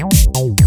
Música